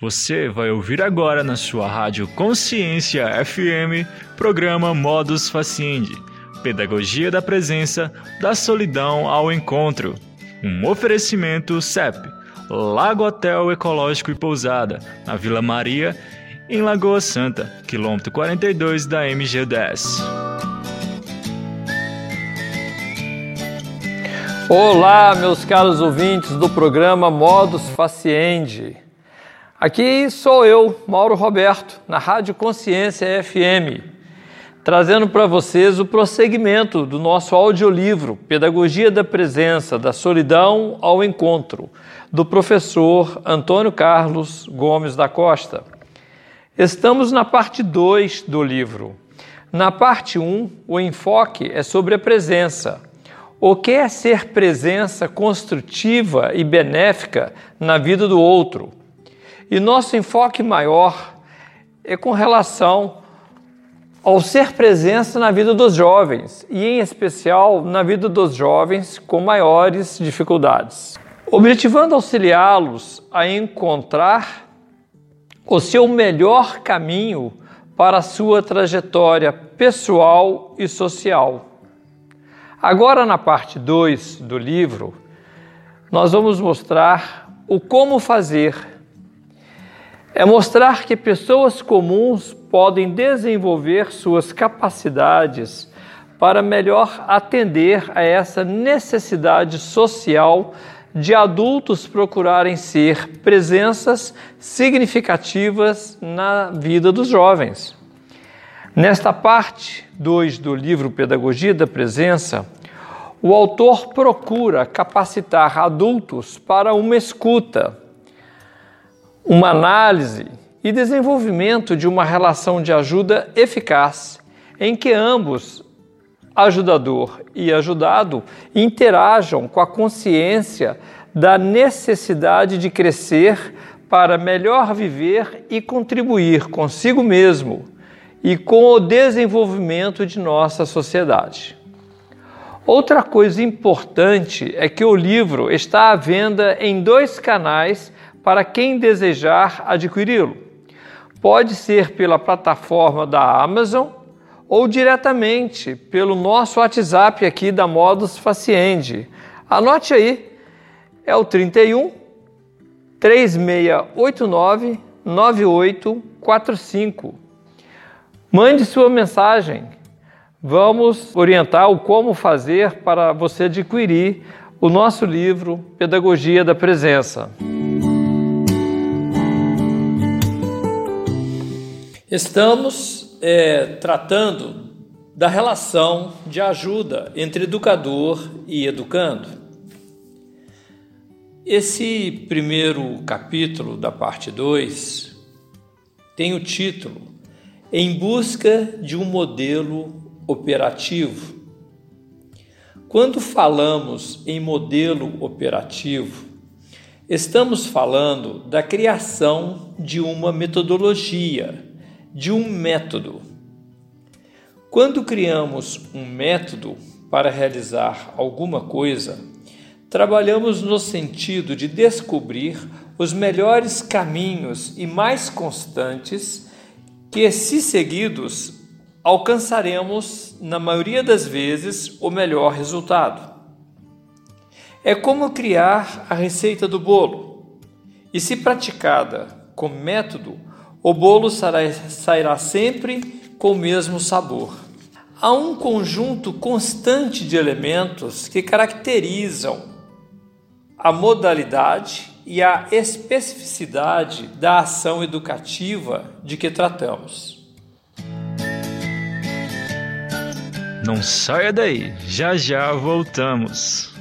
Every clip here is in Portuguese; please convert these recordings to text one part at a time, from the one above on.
Você vai ouvir agora na sua rádio Consciência FM, programa Modus Faciendi, Pedagogia da Presença, da Solidão ao Encontro. Um oferecimento CEP, Lago Hotel Ecológico e Pousada, na Vila Maria, em Lagoa Santa, quilômetro 42 da MG10. Olá, meus caros ouvintes do programa Modus Faciendi. Aqui sou eu, Mauro Roberto, na Rádio Consciência FM, trazendo para vocês o prosseguimento do nosso audiolivro Pedagogia da Presença, da Solidão ao Encontro, do professor Antônio Carlos Gomes da Costa. Estamos na parte 2 do livro. Na parte 1, um, o enfoque é sobre a presença. O que é ser presença construtiva e benéfica na vida do outro? E nosso enfoque maior é com relação ao ser presença na vida dos jovens, e em especial na vida dos jovens com maiores dificuldades. Objetivando auxiliá-los a encontrar o seu melhor caminho para a sua trajetória pessoal e social. Agora, na parte 2 do livro, nós vamos mostrar o como fazer é mostrar que pessoas comuns podem desenvolver suas capacidades para melhor atender a essa necessidade social de adultos procurarem ser presenças significativas na vida dos jovens. Nesta parte 2 do livro Pedagogia da Presença, o autor procura capacitar adultos para uma escuta uma análise e desenvolvimento de uma relação de ajuda eficaz, em que ambos, ajudador e ajudado, interajam com a consciência da necessidade de crescer para melhor viver e contribuir consigo mesmo e com o desenvolvimento de nossa sociedade. Outra coisa importante é que o livro está à venda em dois canais para quem desejar adquiri-lo. Pode ser pela plataforma da Amazon ou diretamente pelo nosso WhatsApp aqui da Modus Faciendi. Anote aí, é o 31 3689 9845. Mande sua mensagem. Vamos orientar o como fazer para você adquirir o nosso livro Pedagogia da Presença. Estamos é, tratando da relação de ajuda entre educador e educando. Esse primeiro capítulo da parte 2 tem o título Em Busca de um Modelo Operativo. Quando falamos em modelo operativo, estamos falando da criação de uma metodologia de um método. Quando criamos um método para realizar alguma coisa, trabalhamos no sentido de descobrir os melhores caminhos e mais constantes que, se seguidos, alcançaremos, na maioria das vezes, o melhor resultado. É como criar a receita do bolo, e se praticada com método, o bolo sairá sempre com o mesmo sabor. Há um conjunto constante de elementos que caracterizam a modalidade e a especificidade da ação educativa de que tratamos. Não saia daí, já já voltamos.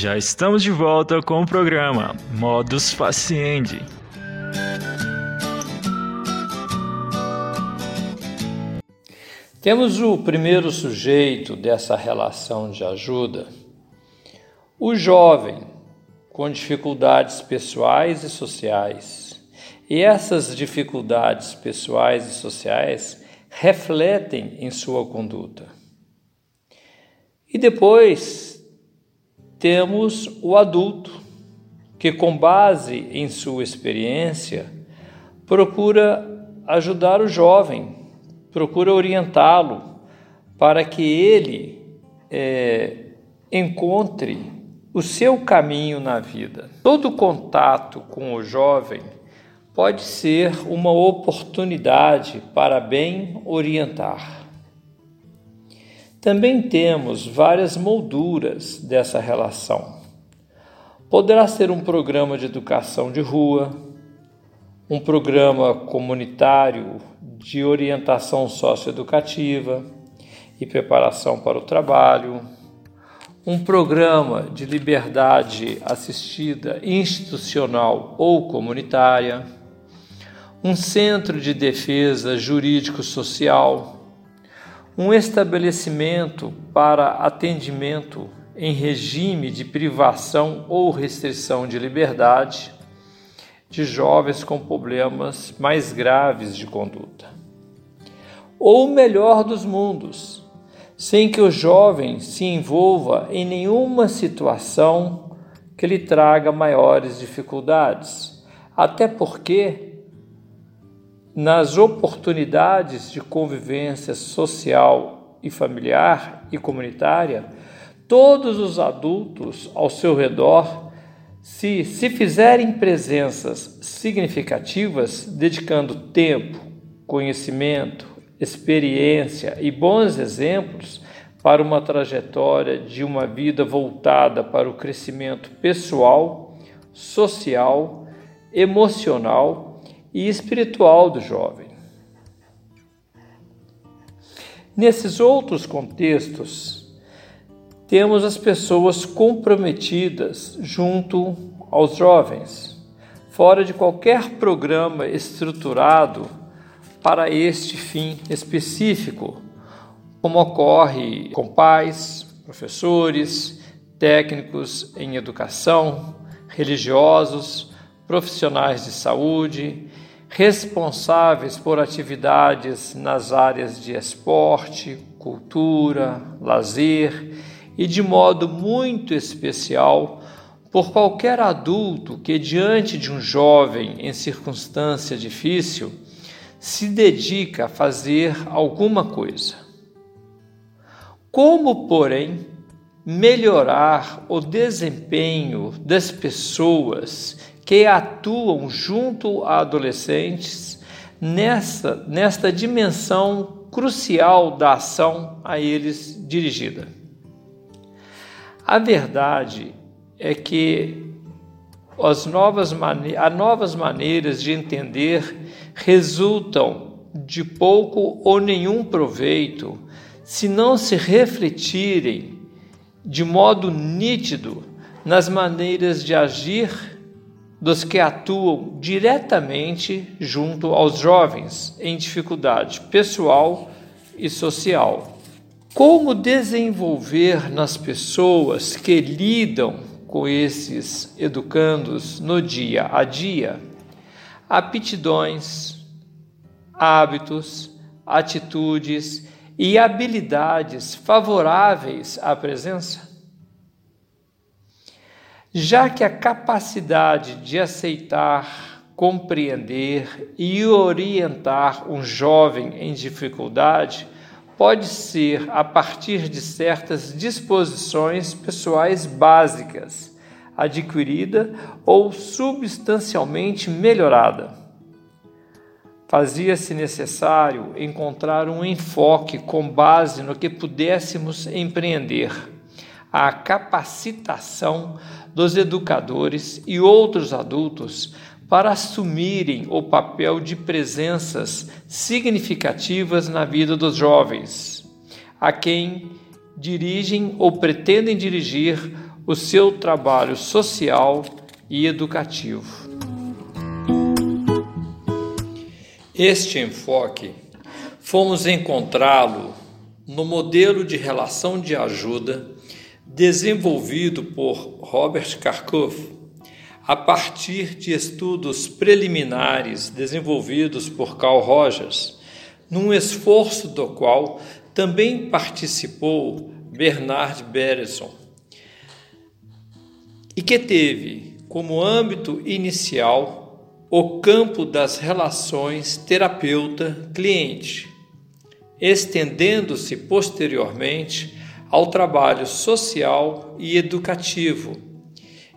Já estamos de volta com o programa Modus Faciende. Temos o primeiro sujeito dessa relação de ajuda, o jovem com dificuldades pessoais e sociais. E essas dificuldades pessoais e sociais refletem em sua conduta. E depois temos o adulto, que, com base em sua experiência, procura ajudar o jovem, procura orientá-lo para que ele é, encontre o seu caminho na vida. Todo contato com o jovem pode ser uma oportunidade para bem orientar. Também temos várias molduras dessa relação. Poderá ser um programa de educação de rua, um programa comunitário de orientação socioeducativa e preparação para o trabalho, um programa de liberdade assistida institucional ou comunitária, um centro de defesa jurídico-social, um estabelecimento para atendimento em regime de privação ou restrição de liberdade de jovens com problemas mais graves de conduta. Ou o melhor dos mundos, sem que o jovem se envolva em nenhuma situação que lhe traga maiores dificuldades, até porque nas oportunidades de convivência social e familiar e comunitária, todos os adultos ao seu redor, se, se fizerem presenças significativas, dedicando tempo, conhecimento, experiência e bons exemplos para uma trajetória de uma vida voltada para o crescimento pessoal, social, emocional e espiritual do jovem. Nesses outros contextos, temos as pessoas comprometidas junto aos jovens, fora de qualquer programa estruturado para este fim específico, como ocorre com pais, professores, técnicos em educação, religiosos, profissionais de saúde, responsáveis por atividades nas áreas de esporte, cultura, lazer e, de modo muito especial, por qualquer adulto que, diante de um jovem em circunstância difícil, se dedica a fazer alguma coisa. Como, porém, melhorar o desempenho das pessoas que atuam junto a adolescentes nesta, nesta dimensão crucial da ação a eles dirigida? A verdade é que as novas, as novas maneiras de entender resultam de pouco ou nenhum proveito se não se refletirem de modo nítido nas maneiras de agir dos que atuam diretamente junto aos jovens em dificuldade pessoal e social. Como desenvolver nas pessoas que lidam com esses educandos no dia a dia aptidões, hábitos, atitudes e habilidades favoráveis à presença? Já que a capacidade de aceitar, compreender e orientar um jovem em dificuldade pode ser a partir de certas disposições pessoais básicas, adquirida ou substancialmente melhorada. Fazia-se necessário encontrar um enfoque com base no que pudéssemos empreender, a capacitação dos educadores e outros adultos para assumirem o papel de presenças significativas na vida dos jovens, a quem dirigem ou pretendem dirigir o seu trabalho social e educativo. Este enfoque fomos encontrá-lo no modelo de relação de ajuda desenvolvido por Robert Karkoff a partir de estudos preliminares desenvolvidos por Carl Rogers, num esforço do qual também participou Bernard Beresson, e que teve como âmbito inicial o campo das relações terapeuta-cliente, estendendo-se posteriormente ao trabalho social e educativo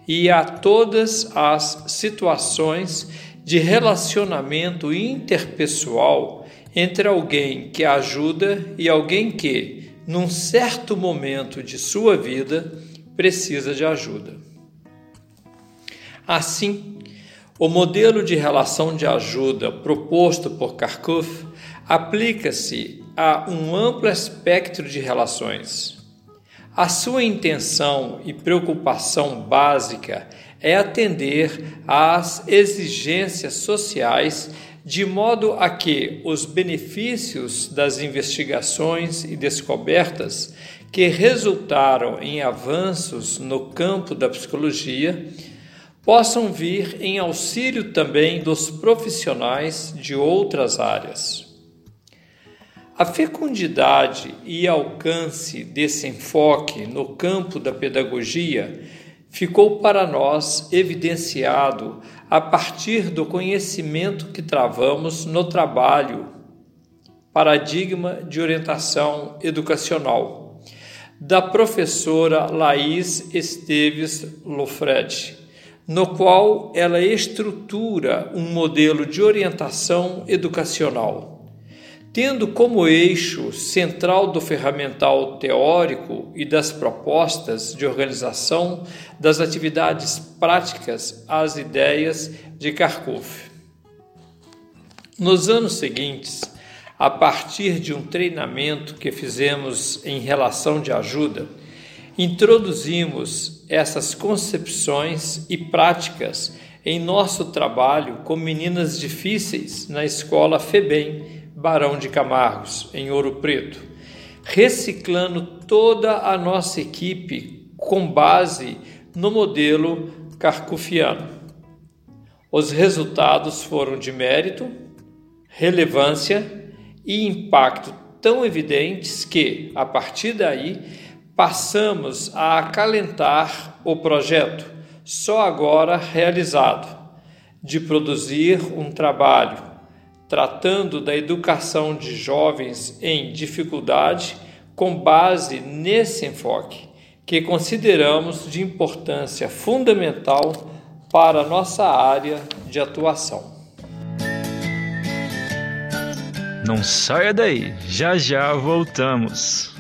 e a todas as situações de relacionamento interpessoal entre alguém que ajuda e alguém que, num certo momento de sua vida, precisa de ajuda. Assim, o modelo de relação de ajuda proposto por Kharkov aplica-se a um amplo espectro de relações. A sua intenção e preocupação básica é atender às exigências sociais de modo a que os benefícios das investigações e descobertas que resultaram em avanços no campo da psicologia possam vir em auxílio também dos profissionais de outras áreas. A fecundidade e alcance desse enfoque no campo da pedagogia ficou para nós evidenciado a partir do conhecimento que travamos no trabalho Paradigma de Orientação Educacional, da professora Laís Esteves Lofred, no qual ela estrutura um modelo de orientação educacional tendo como eixo central do ferramental teórico e das propostas de organização das atividades práticas as ideias de Kharkov. Nos anos seguintes, a partir de um treinamento que fizemos em relação de ajuda, introduzimos essas concepções e práticas em nosso trabalho com meninas difíceis na escola FEBEM Barão de Camargos, em Ouro Preto, reciclando toda a nossa equipe com base no modelo carcufiano. Os resultados foram de mérito, relevância e impacto tão evidentes que, a partir daí, passamos a acalentar o projeto, só agora realizado, de produzir um trabalho tratando da educação de jovens em dificuldade com base nesse enfoque, que consideramos de importância fundamental para nossa área de atuação. Não saia daí, já já voltamos.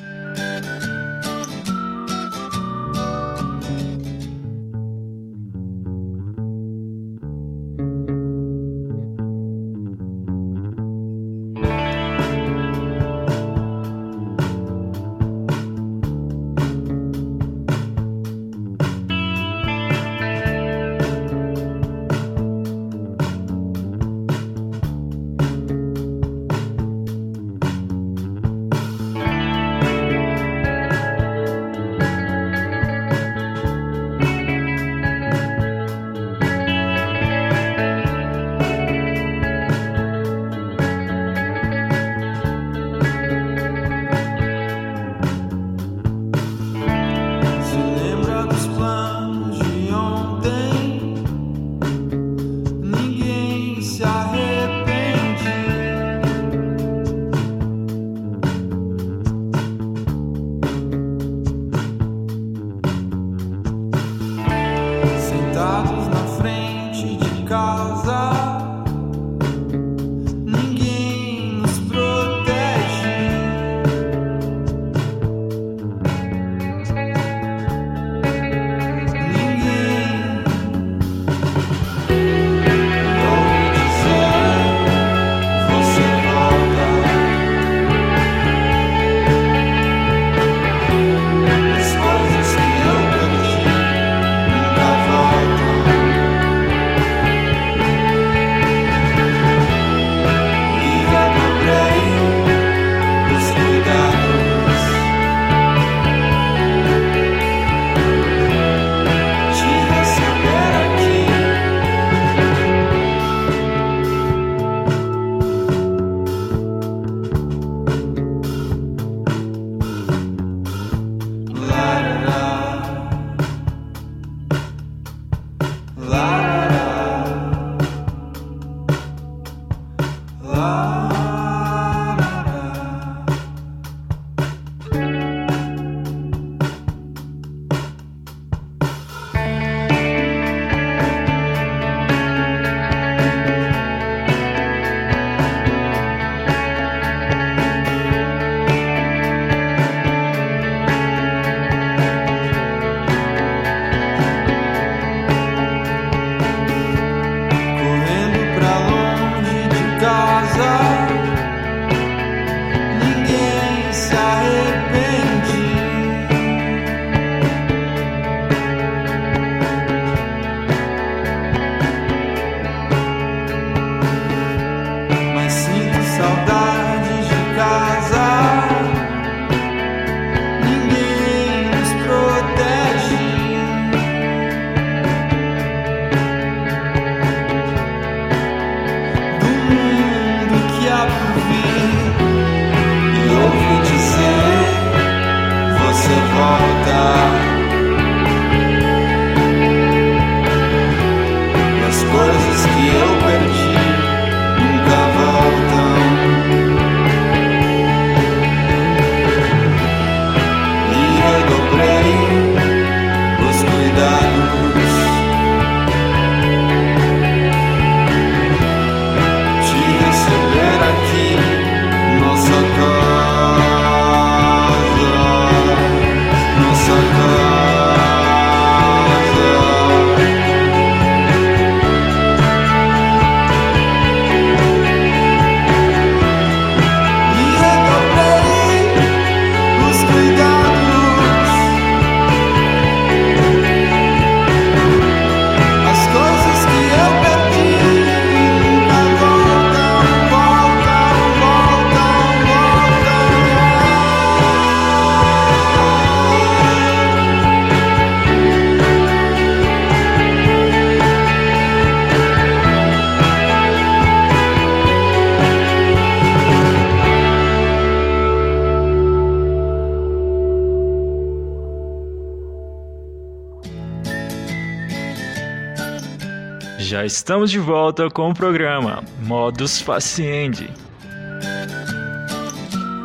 Estamos de volta com o programa Modus Faciendi.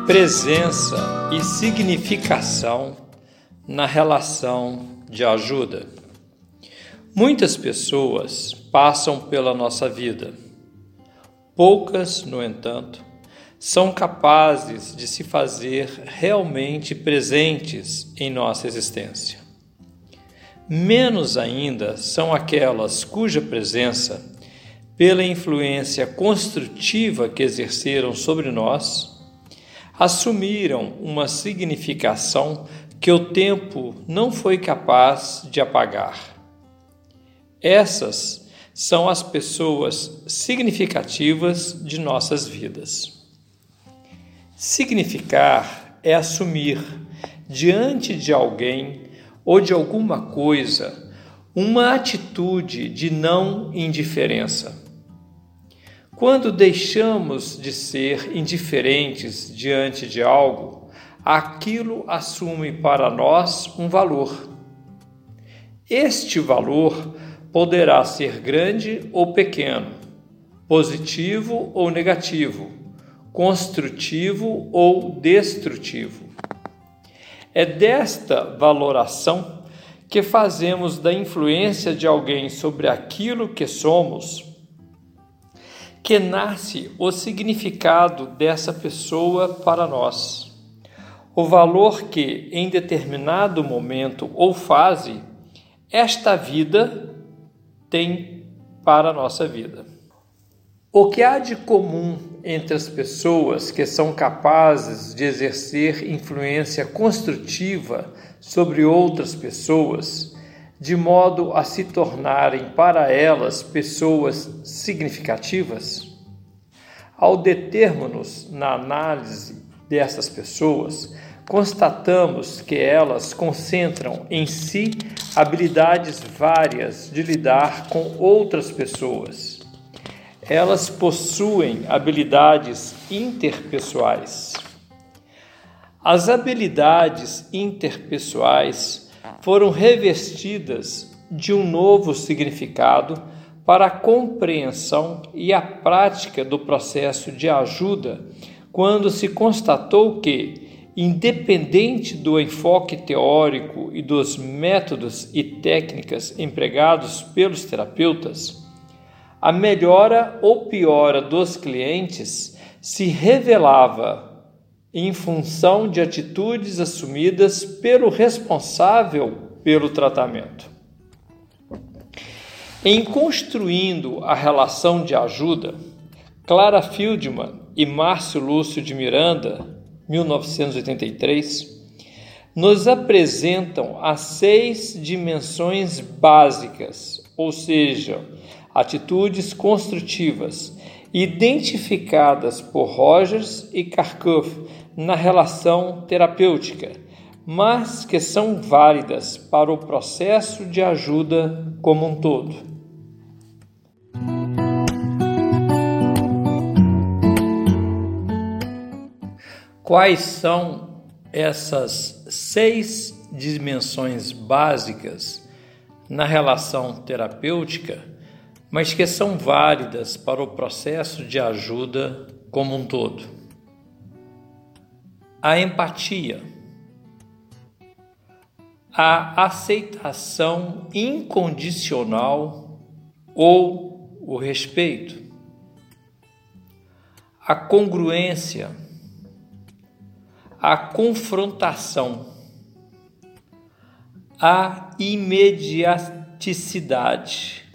Presença e significação na relação de ajuda. Muitas pessoas passam pela nossa vida. Poucas, no entanto, são capazes de se fazer realmente presentes em nossa existência. Menos ainda são aquelas cuja presença, pela influência construtiva que exerceram sobre nós, assumiram uma significação que o tempo não foi capaz de apagar. Essas são as pessoas significativas de nossas vidas. Significar é assumir diante de alguém ou de alguma coisa uma atitude de não indiferença. Quando deixamos de ser indiferentes diante de algo, aquilo assume para nós um valor. Este valor poderá ser grande ou pequeno, positivo ou negativo, construtivo ou destrutivo. É desta valoração que fazemos da influência de alguém sobre aquilo que somos que nasce o significado dessa pessoa para nós. O valor que, em determinado momento ou fase, esta vida tem para a nossa vida. O que há de comum entre as pessoas que são capazes de exercer influência construtiva sobre outras pessoas, de modo a se tornarem para elas pessoas significativas? Ao determos-nos na análise dessas pessoas, constatamos que elas concentram em si habilidades várias de lidar com outras pessoas. Elas possuem habilidades interpessoais. As habilidades interpessoais foram revestidas de um novo significado para a compreensão e a prática do processo de ajuda quando se constatou que, independente do enfoque teórico e dos métodos e técnicas empregados pelos terapeutas, a melhora ou piora dos clientes se revelava em função de atitudes assumidas pelo responsável pelo tratamento. Em construindo a relação de ajuda, Clara Fieldman e Márcio Lúcio de Miranda, 1983, nos apresentam as seis dimensões básicas, ou seja, atitudes construtivas, identificadas por Rogers e Kharkov na relação terapêutica, mas que são válidas para o processo de ajuda como um todo. Quais são essas seis dimensões básicas na relação terapêutica, mas que são válidas para o processo de ajuda como um todo? A empatia, a aceitação incondicional ou o respeito, a congruência a confrontação, a imediaticidade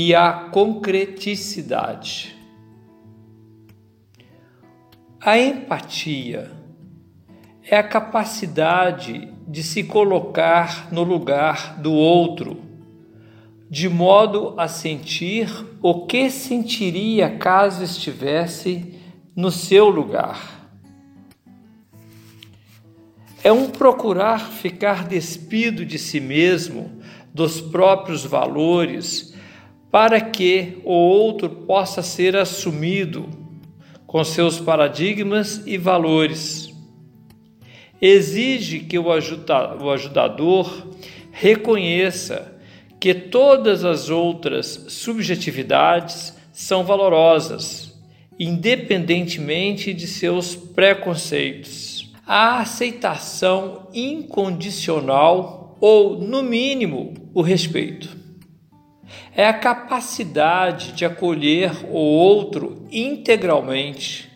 e a concreticidade. A empatia é a capacidade de se colocar no lugar do outro, de modo a sentir o que sentiria caso estivesse no seu lugar é um procurar ficar despido de si mesmo, dos próprios valores, para que o outro possa ser assumido com seus paradigmas e valores. Exige que o, ajuda, o ajudador reconheça que todas as outras subjetividades são valorosas, independentemente de seus preconceitos a aceitação incondicional ou, no mínimo, o respeito. É a capacidade de acolher o outro integralmente,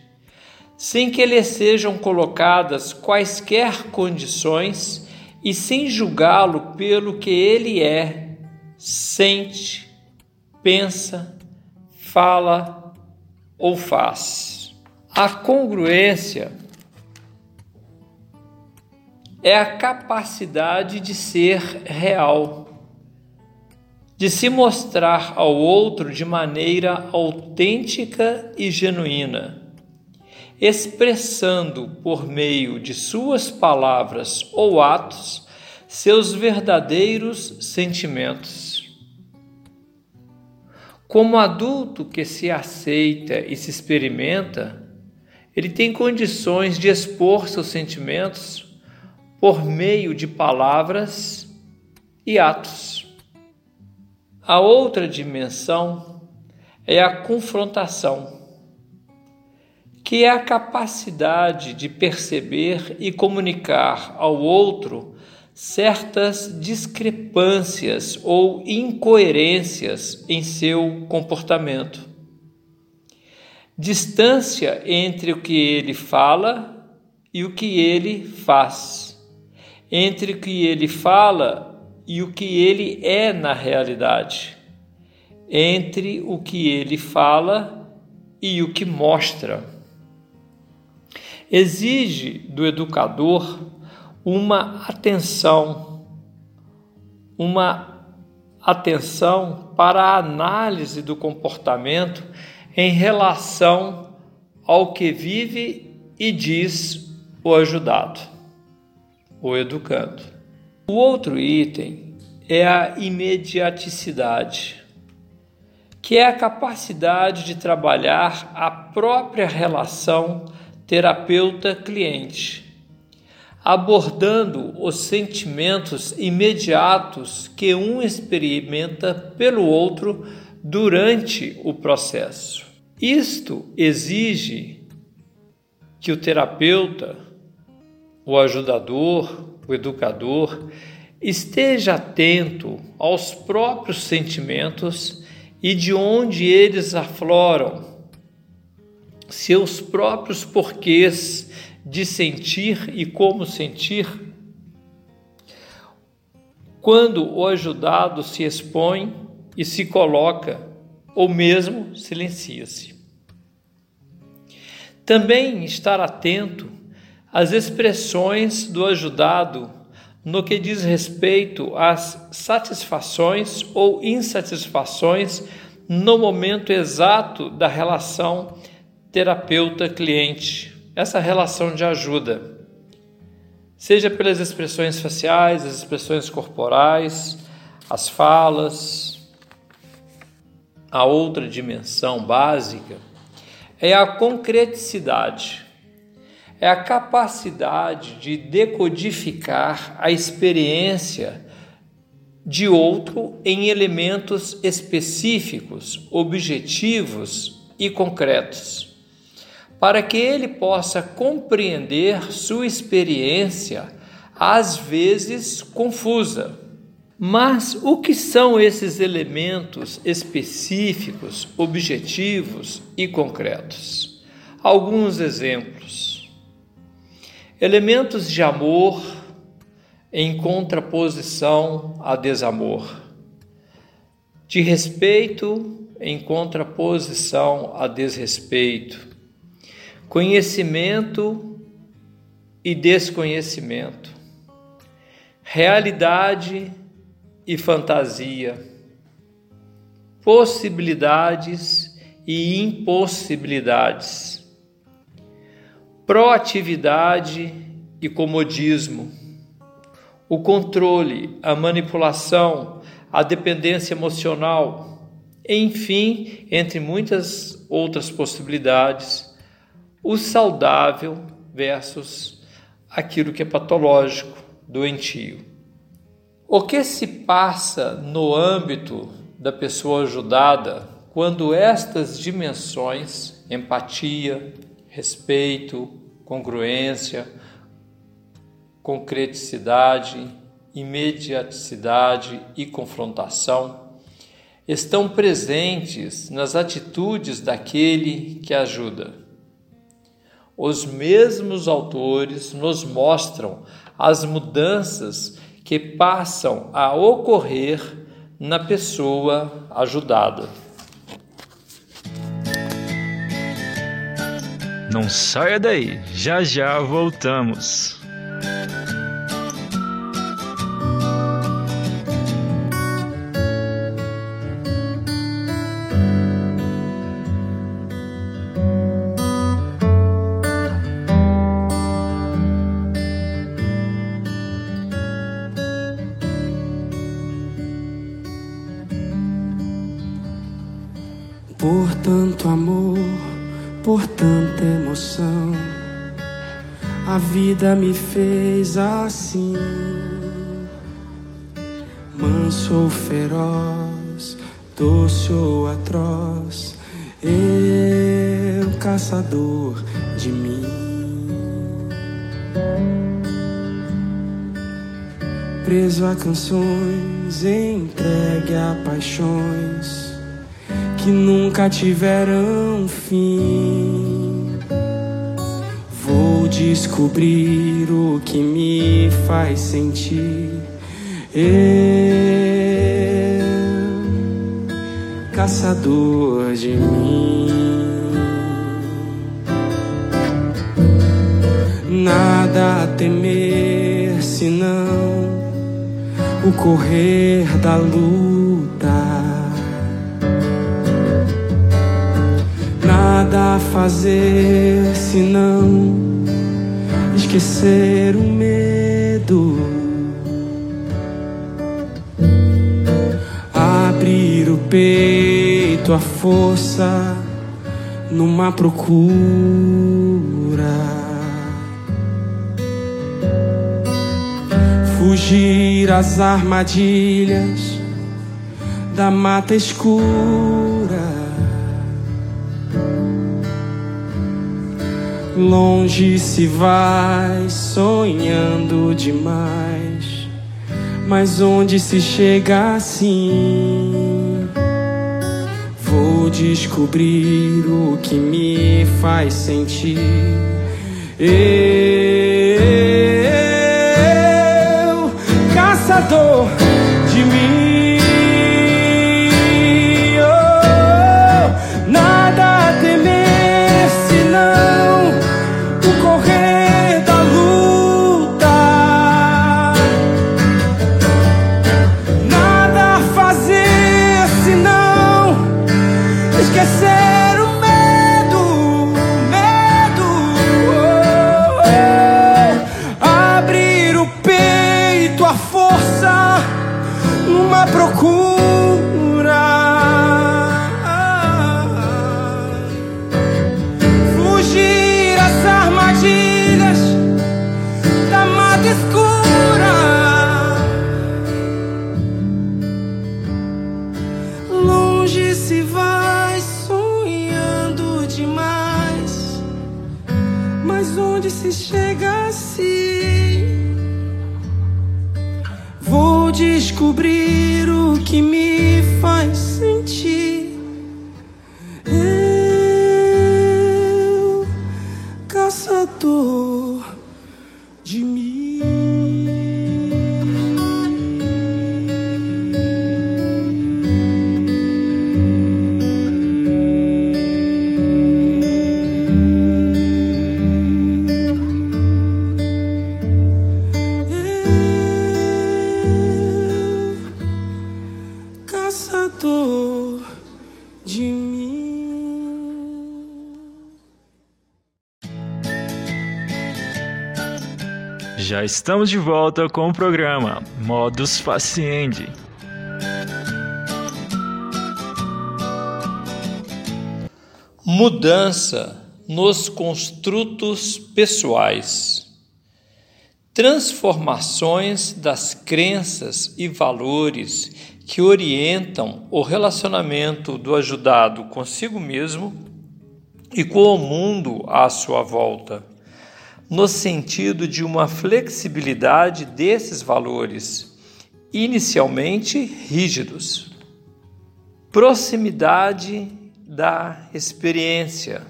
sem que lhe sejam colocadas quaisquer condições e sem julgá-lo pelo que ele é, sente, pensa, fala ou faz. A congruência é a capacidade de ser real, de se mostrar ao outro de maneira autêntica e genuína, expressando por meio de suas palavras ou atos seus verdadeiros sentimentos. Como adulto que se aceita e se experimenta, ele tem condições de expor seus sentimentos por meio de palavras e atos. A outra dimensão é a confrontação, que é a capacidade de perceber e comunicar ao outro certas discrepâncias ou incoerências em seu comportamento. Distância entre o que ele fala e o que ele faz entre o que ele fala e o que ele é na realidade, entre o que ele fala e o que mostra. Exige do educador uma atenção, uma atenção para a análise do comportamento em relação ao que vive e diz o ajudado o educando. O outro item é a imediaticidade, que é a capacidade de trabalhar a própria relação terapeuta-cliente, abordando os sentimentos imediatos que um experimenta pelo outro durante o processo. Isto exige que o terapeuta o ajudador, o educador, esteja atento aos próprios sentimentos e de onde eles afloram, seus próprios porquês de sentir e como sentir. Quando o ajudado se expõe e se coloca ou mesmo silencia-se. Também estar atento às expressões do ajudado no que diz respeito às satisfações ou insatisfações no momento exato da relação terapeuta-cliente, essa relação de ajuda, seja pelas expressões faciais, as expressões corporais, as falas. A outra dimensão básica é a concreticidade, é a capacidade de decodificar a experiência de outro em elementos específicos, objetivos e concretos, para que ele possa compreender sua experiência, às vezes confusa. Mas o que são esses elementos específicos, objetivos e concretos? Alguns exemplos. Elementos de amor, em contraposição a desamor, de respeito em contraposição a desrespeito, conhecimento e desconhecimento, realidade e fantasia, possibilidades e impossibilidades, proatividade e comodismo o controle, a manipulação, a dependência emocional, enfim, entre muitas outras possibilidades, o saudável versus aquilo que é patológico, doentio. O que se passa no âmbito da pessoa ajudada quando estas dimensões, empatia, respeito, congruência, concreticidade, imediaticidade e confrontação estão presentes nas atitudes daquele que ajuda. Os mesmos autores nos mostram as mudanças que passam a ocorrer na pessoa ajudada. Não saia daí, já já voltamos. Vida me fez assim. Manso ou feroz, doce ou atroz, eu caçador de mim. Preso a canções, entregue a paixões que nunca tiveram fim. Descobrir o que me faz sentir. Eu, caçador de mim. Nada a temer senão o correr da luta. nada a fazer senão esquecer o medo. Abrir o peito, a força numa procura. Fugir às armadilhas da mata escura. Longe se vai sonhando demais, mas onde se chega assim? Vou descobrir o que me faz sentir. Eu, caçador de mim. Estamos de volta com o programa Modus Faciendi. Mudança nos construtos pessoais. Transformações das crenças e valores que orientam o relacionamento do ajudado consigo mesmo e com o mundo à sua volta, no sentido de uma flexibilidade desses valores, inicialmente rígidos. Proximidade da experiência.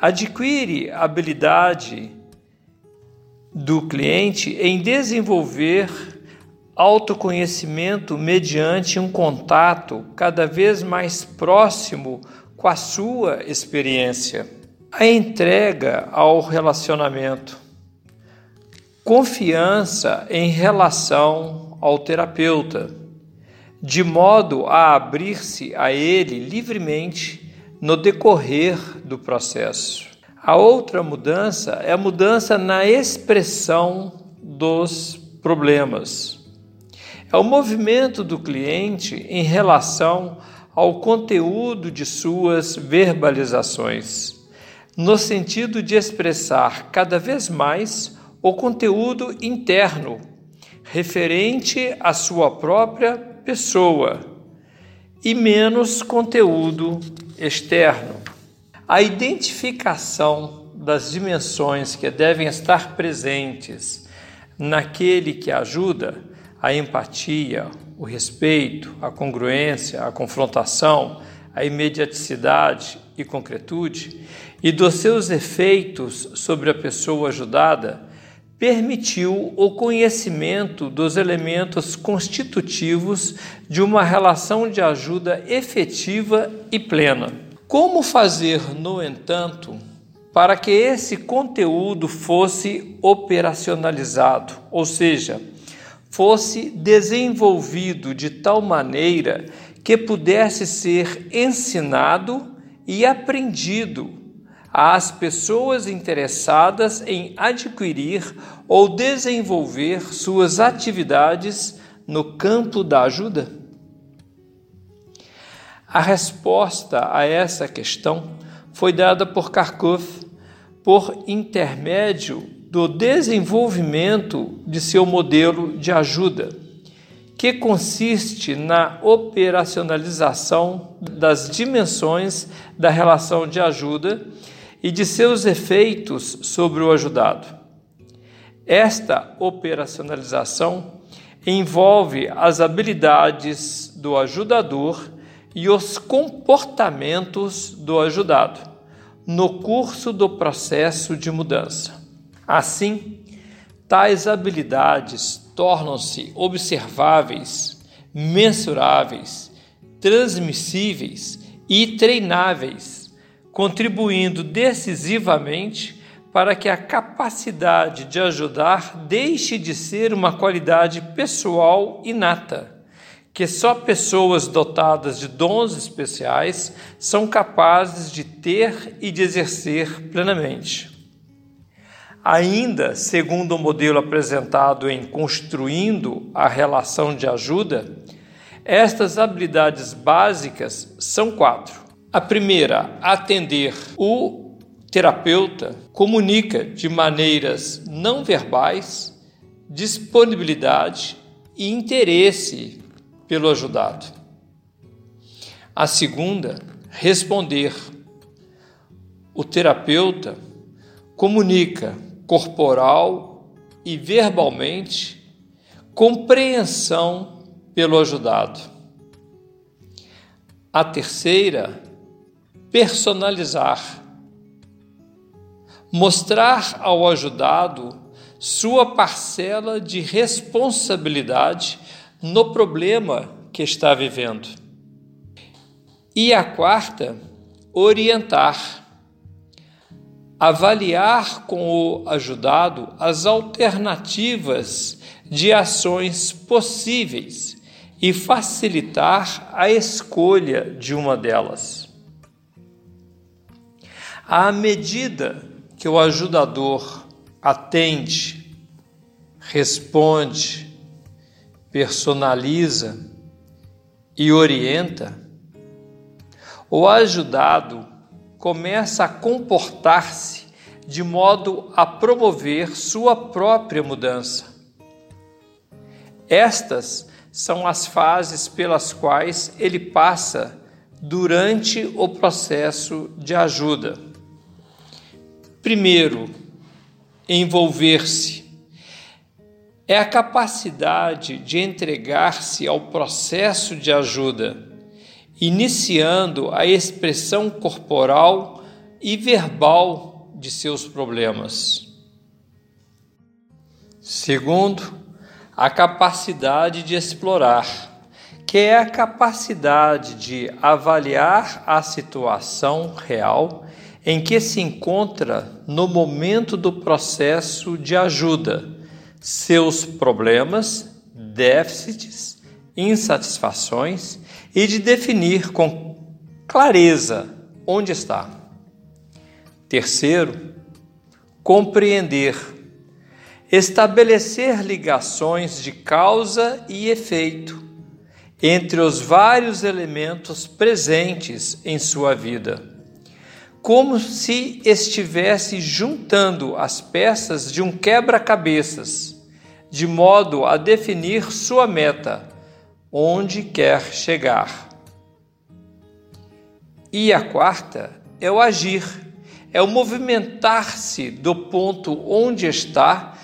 Adquire habilidade do cliente em desenvolver autoconhecimento mediante um contato cada vez mais próximo com a sua experiência. A entrega ao relacionamento. Confiança em relação ao terapeuta, de modo a abrir-se a ele livremente no decorrer do processo. A outra mudança é a mudança na expressão dos problemas. É o movimento do cliente em relação ao conteúdo de suas verbalizações, no sentido de expressar cada vez mais o conteúdo interno referente à sua própria pessoa e menos conteúdo externo. A identificação das dimensões que devem estar presentes naquele que ajuda, a empatia, o respeito, a congruência, a confrontação, a imediaticidade e concretude, e dos seus efeitos sobre a pessoa ajudada, permitiu o conhecimento dos elementos constitutivos de uma relação de ajuda efetiva e plena. Como fazer, no entanto, para que esse conteúdo fosse operacionalizado, ou seja, fosse desenvolvido de tal maneira que pudesse ser ensinado e aprendido às pessoas interessadas em adquirir ou desenvolver suas atividades no campo da ajuda? A resposta a essa questão foi dada por Kharkov por intermédio do desenvolvimento de seu modelo de ajuda, que consiste na operacionalização das dimensões da relação de ajuda e de seus efeitos sobre o ajudado. Esta operacionalização envolve as habilidades do ajudador e os comportamentos do ajudado no curso do processo de mudança. Assim, tais habilidades tornam-se observáveis, mensuráveis, transmissíveis e treináveis, contribuindo decisivamente para que a capacidade de ajudar deixe de ser uma qualidade pessoal inata, que só pessoas dotadas de dons especiais são capazes de ter e de exercer plenamente. Ainda segundo o modelo apresentado em Construindo a Relação de Ajuda, estas habilidades básicas são quatro. A primeira, atender. O terapeuta comunica de maneiras não verbais disponibilidade e interesse pelo ajudado. A segunda, responder. o terapeuta comunica corporal e verbalmente compreensão pelo ajudado. A terceira, personalizar. Mostrar ao ajudado sua parcela de responsabilidade no problema que está vivendo. E a quarta, orientar. Avaliar com o ajudado as alternativas de ações possíveis e facilitar a escolha de uma delas. À medida que o ajudador atende, responde, personaliza e orienta, o ajudado começa a comportar-se de modo a promover sua própria mudança. Estas são as fases pelas quais ele passa durante o processo de ajuda. Primeiro, envolver-se. É a capacidade de entregar-se ao processo de ajuda, iniciando a expressão corporal e verbal de seus problemas. Segundo, a capacidade de explorar, que é a capacidade de avaliar a situação real em que se encontra no momento do processo de ajuda, seus problemas, déficits, insatisfações e de definir com clareza onde está. Terceiro, compreender estabelecer ligações de causa e efeito entre os vários elementos presentes em sua vida, como se estivesse juntando as peças de um quebra-cabeças, de modo a definir sua meta, onde quer chegar. E a quarta é o agir, é o movimentar-se do ponto onde está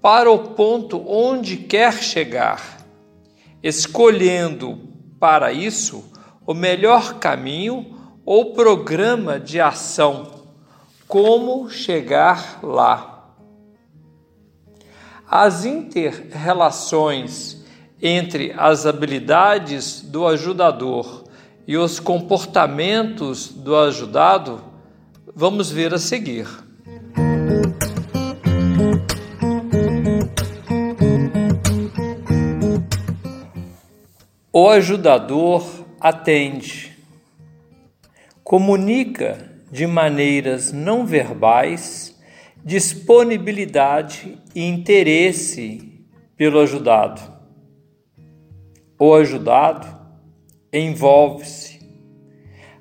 para o ponto onde quer chegar, escolhendo para isso o melhor caminho ou programa de ação, como chegar lá. As inter-relações entre as habilidades do ajudador e os comportamentos do ajudado, vamos ver a seguir. O ajudador atende, comunica de maneiras não verbais disponibilidade e interesse pelo ajudado. O ajudado envolve-se,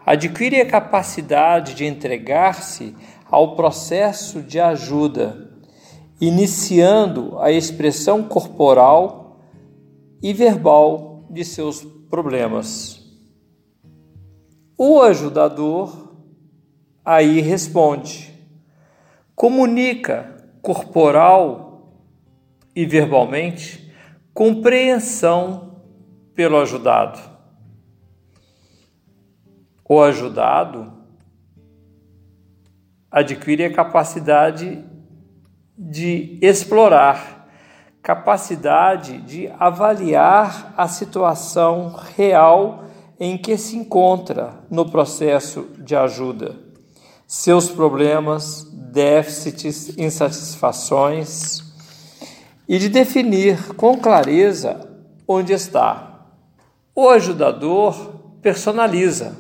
adquire a capacidade de entregar-se ao processo de ajuda, iniciando a expressão corporal e verbal de seus problemas. O ajudador aí responde, comunica corporal e verbalmente compreensão pelo ajudado. O ajudado adquire a capacidade de explorar capacidade de avaliar a situação real em que se encontra no processo de ajuda, seus problemas, déficits, insatisfações e de definir com clareza onde está. O ajudador personaliza,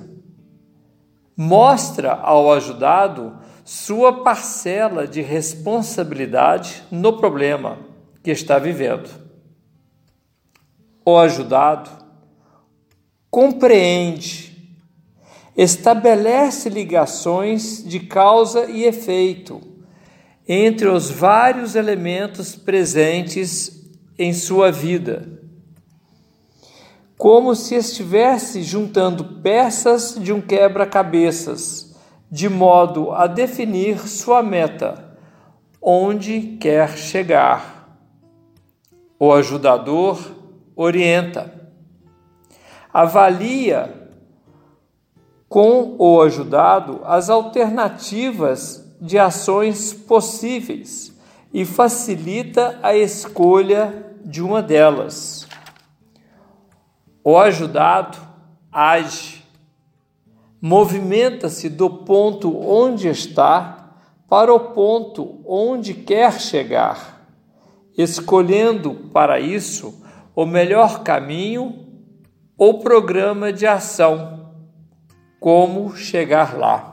mostra ao ajudado sua parcela de responsabilidade no problema que está vivendo. O ajudado compreende, estabelece ligações de causa e efeito entre os vários elementos presentes em sua vida, como se estivesse juntando peças de um quebra-cabeças, de modo a definir sua meta, onde quer chegar. O ajudador orienta, avalia com o ajudado as alternativas de ações possíveis e facilita a escolha de uma delas. O ajudado age, movimenta-se do ponto onde está para o ponto onde quer chegar, escolhendo para isso o melhor caminho ou programa de ação. Como chegar lá.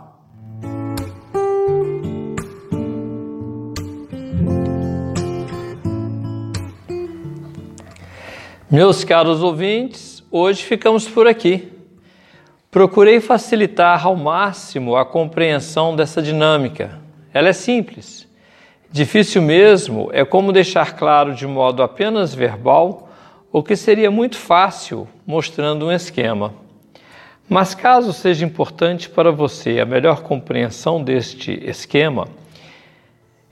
Meus caros ouvintes, hoje ficamos por aqui. Procurei facilitar ao máximo a compreensão dessa dinâmica. Ela é simples. Difícil mesmo é como deixar claro de modo apenas verbal o que seria muito fácil mostrando um esquema. Mas caso seja importante para você a melhor compreensão deste esquema,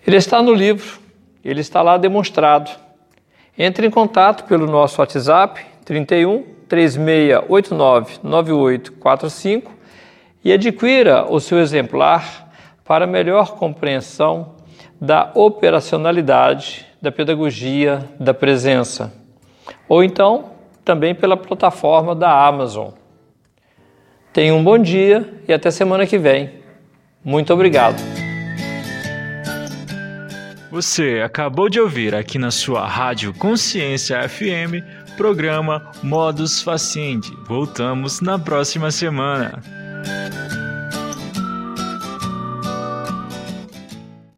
ele está no livro, ele está lá demonstrado. Entre em contato pelo nosso WhatsApp 31 3689 9845 e adquira o seu exemplar para melhor compreensão da operacionalidade da pedagogia da presença. Ou então, também pela plataforma da Amazon. Tenha um bom dia e até semana que vem. Muito obrigado. Você acabou de ouvir aqui na sua Rádio Consciência FM, programa Modus Faciendi. Voltamos na próxima semana.